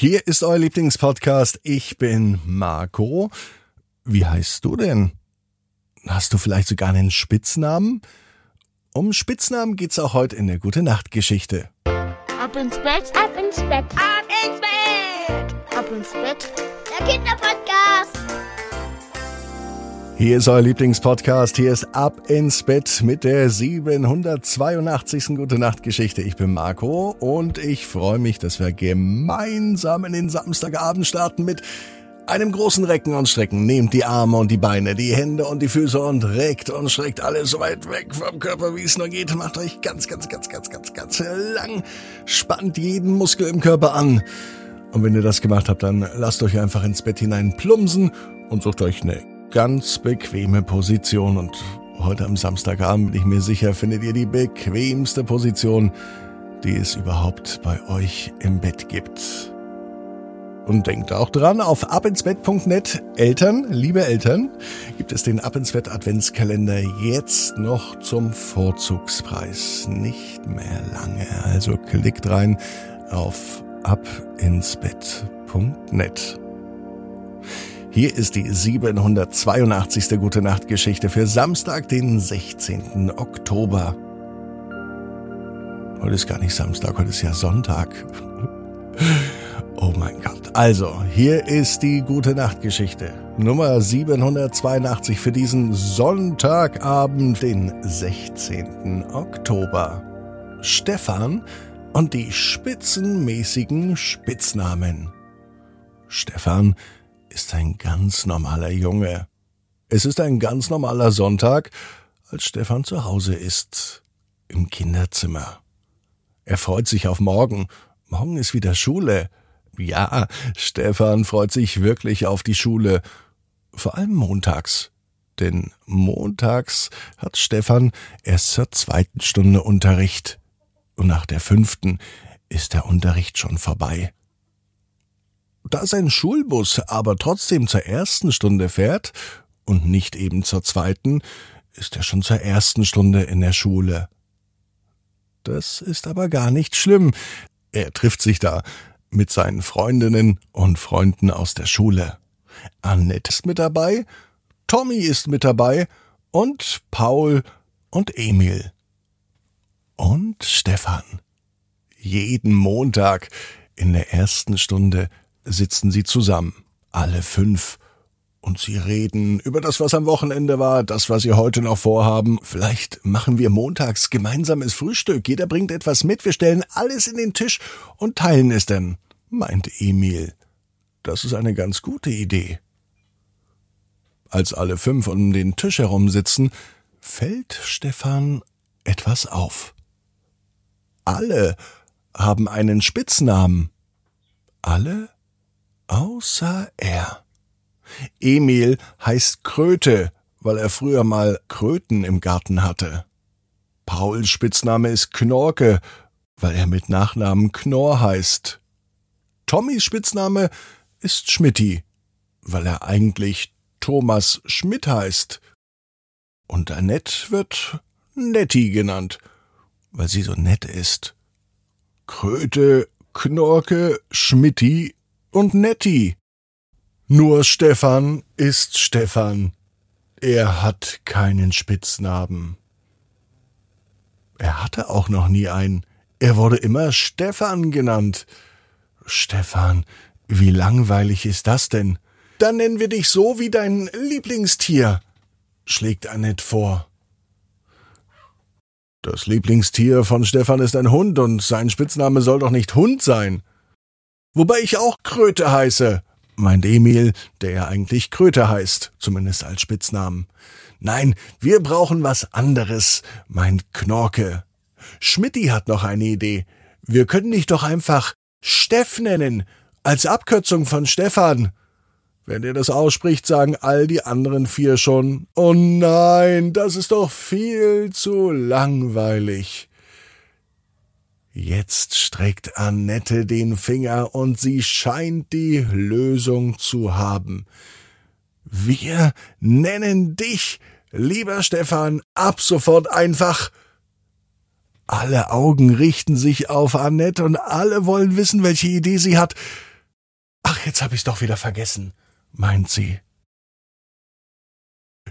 Hier ist euer Lieblingspodcast. Ich bin Marco. Wie heißt du denn? Hast du vielleicht sogar einen Spitznamen? Um Spitznamen geht's auch heute in der Gute Nacht Geschichte. Ab ins Bett, Ab ins Bett. ab ins Bett, ab ins Bett. Der Kinderpodcast. Hier ist euer Lieblingspodcast. Hier ist Ab ins Bett mit der 782. Gute Nacht Geschichte. Ich bin Marco und ich freue mich, dass wir gemeinsam in den Samstagabend starten mit einem großen Recken und Strecken. Nehmt die Arme und die Beine, die Hände und die Füße und reckt und streckt alles so weit weg vom Körper, wie es nur geht. Macht euch ganz, ganz, ganz, ganz, ganz, ganz lang. Spannt jeden Muskel im Körper an. Und wenn ihr das gemacht habt, dann lasst euch einfach ins Bett hinein plumpsen und sucht euch eine ganz bequeme Position. Und heute am Samstagabend bin ich mir sicher, findet ihr die bequemste Position, die es überhaupt bei euch im Bett gibt. Und denkt auch dran, auf abinsbett.net, Eltern, liebe Eltern, gibt es den Ab ins Bett Adventskalender jetzt noch zum Vorzugspreis. Nicht mehr lange. Also klickt rein auf abinsbett.net. Hier ist die 782. Gute Nacht Geschichte für Samstag, den 16. Oktober. Heute ist gar nicht Samstag, heute ist ja Sonntag. Oh mein Gott. Also, hier ist die Gute Nacht Geschichte. Nummer 782 für diesen Sonntagabend, den 16. Oktober. Stefan und die spitzenmäßigen Spitznamen. Stefan ist ein ganz normaler Junge. Es ist ein ganz normaler Sonntag, als Stefan zu Hause ist, im Kinderzimmer. Er freut sich auf morgen. Morgen ist wieder Schule. Ja, Stefan freut sich wirklich auf die Schule. Vor allem montags. Denn montags hat Stefan erst zur zweiten Stunde Unterricht. Und nach der fünften ist der Unterricht schon vorbei. Da sein Schulbus aber trotzdem zur ersten Stunde fährt und nicht eben zur zweiten, ist er schon zur ersten Stunde in der Schule. Das ist aber gar nicht schlimm. Er trifft sich da mit seinen Freundinnen und Freunden aus der Schule. Annette ist mit dabei, Tommy ist mit dabei und Paul und Emil. Und Stefan. Jeden Montag in der ersten Stunde sitzen sie zusammen, alle fünf, und sie reden über das, was am Wochenende war, das, was sie heute noch vorhaben. Vielleicht machen wir montags gemeinsames Frühstück. Jeder bringt etwas mit, wir stellen alles in den Tisch und teilen es dann, meint Emil. Das ist eine ganz gute Idee. Als alle fünf um den Tisch herum sitzen, fällt Stefan etwas auf. Alle haben einen Spitznamen. Alle außer er. Emil heißt Kröte, weil er früher mal Kröten im Garten hatte. Pauls Spitzname ist Knorke, weil er mit Nachnamen Knorr heißt. Tommys Spitzname ist Schmidti, weil er eigentlich Thomas Schmidt heißt. Und Annette wird Netti genannt, weil sie so nett ist. Kröte, Knorke, Schmidti und Netti. Nur Stefan ist Stefan. Er hat keinen Spitznamen. Er hatte auch noch nie einen. Er wurde immer Stefan genannt. Stefan, wie langweilig ist das denn? Dann nennen wir dich so wie dein Lieblingstier, schlägt Annette vor. Das Lieblingstier von Stefan ist ein Hund und sein Spitzname soll doch nicht Hund sein. Wobei ich auch Kröte heiße, meint Emil, der ja eigentlich Kröte heißt, zumindest als Spitznamen. Nein, wir brauchen was anderes, meint Knorke. Schmidti hat noch eine Idee. Wir können dich doch einfach Steff nennen, als Abkürzung von Stefan. Wenn er das ausspricht, sagen all die anderen vier schon, oh nein, das ist doch viel zu langweilig. Jetzt streckt Annette den Finger und sie scheint die Lösung zu haben. Wir nennen dich, lieber Stefan, ab sofort einfach. Alle Augen richten sich auf Annette und alle wollen wissen, welche Idee sie hat. Ach, jetzt hab ich's doch wieder vergessen, meint sie.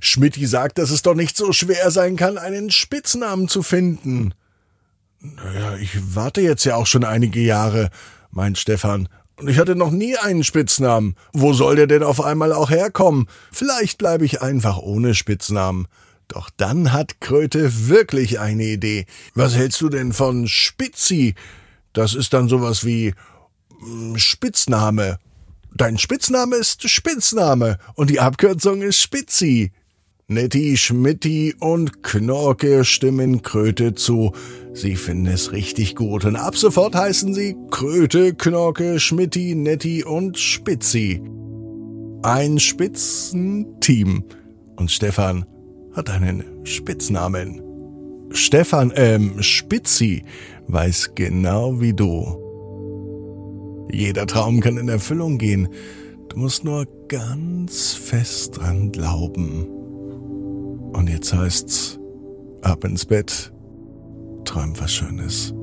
Schmidti sagt, dass es doch nicht so schwer sein kann, einen Spitznamen zu finden. Naja, ich warte jetzt ja auch schon einige Jahre, meint Stefan. Und ich hatte noch nie einen Spitznamen. Wo soll der denn auf einmal auch herkommen? Vielleicht bleibe ich einfach ohne Spitznamen. Doch dann hat Kröte wirklich eine Idee. Was hältst du denn von Spitzi? Das ist dann sowas wie mm, Spitzname. Dein Spitzname ist Spitzname und die Abkürzung ist Spitzi. Netti, Schmitti und Knorke stimmen Kröte zu. Sie finden es richtig gut und ab sofort heißen sie Kröte, Knorke, Schmitti, Netti und Spitzi. Ein Spitzenteam. Und Stefan hat einen Spitznamen. Stefan, ähm, Spitzi weiß genau wie du. Jeder Traum kann in Erfüllung gehen. Du musst nur ganz fest dran glauben. Und jetzt heißt's, ab ins Bett, träum was Schönes.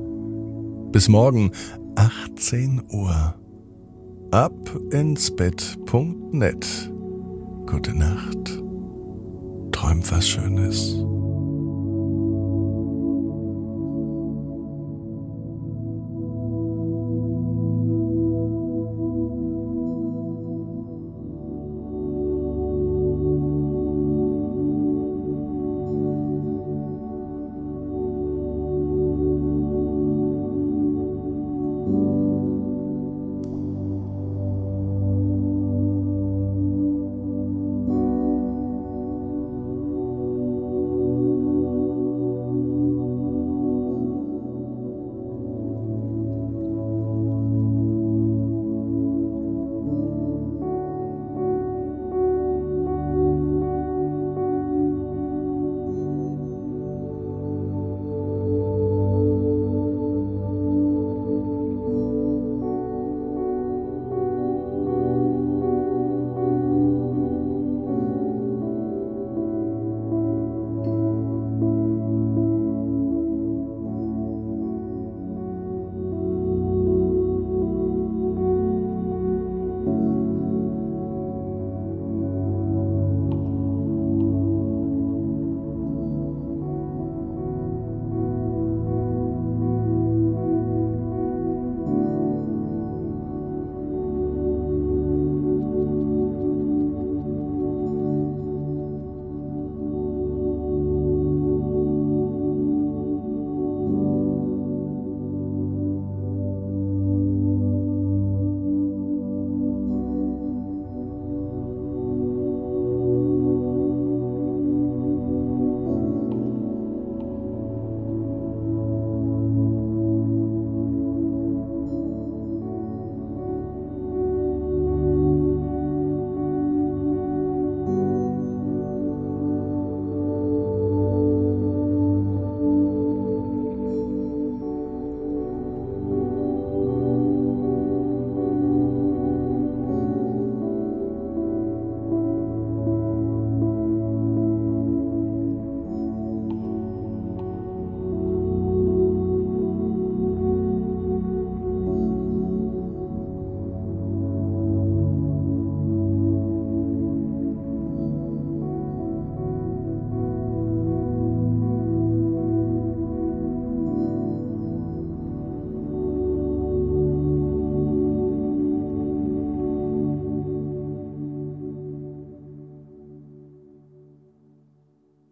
Bis morgen, 18 Uhr. Ab ins Bett.net. Gute Nacht. Träum was Schönes.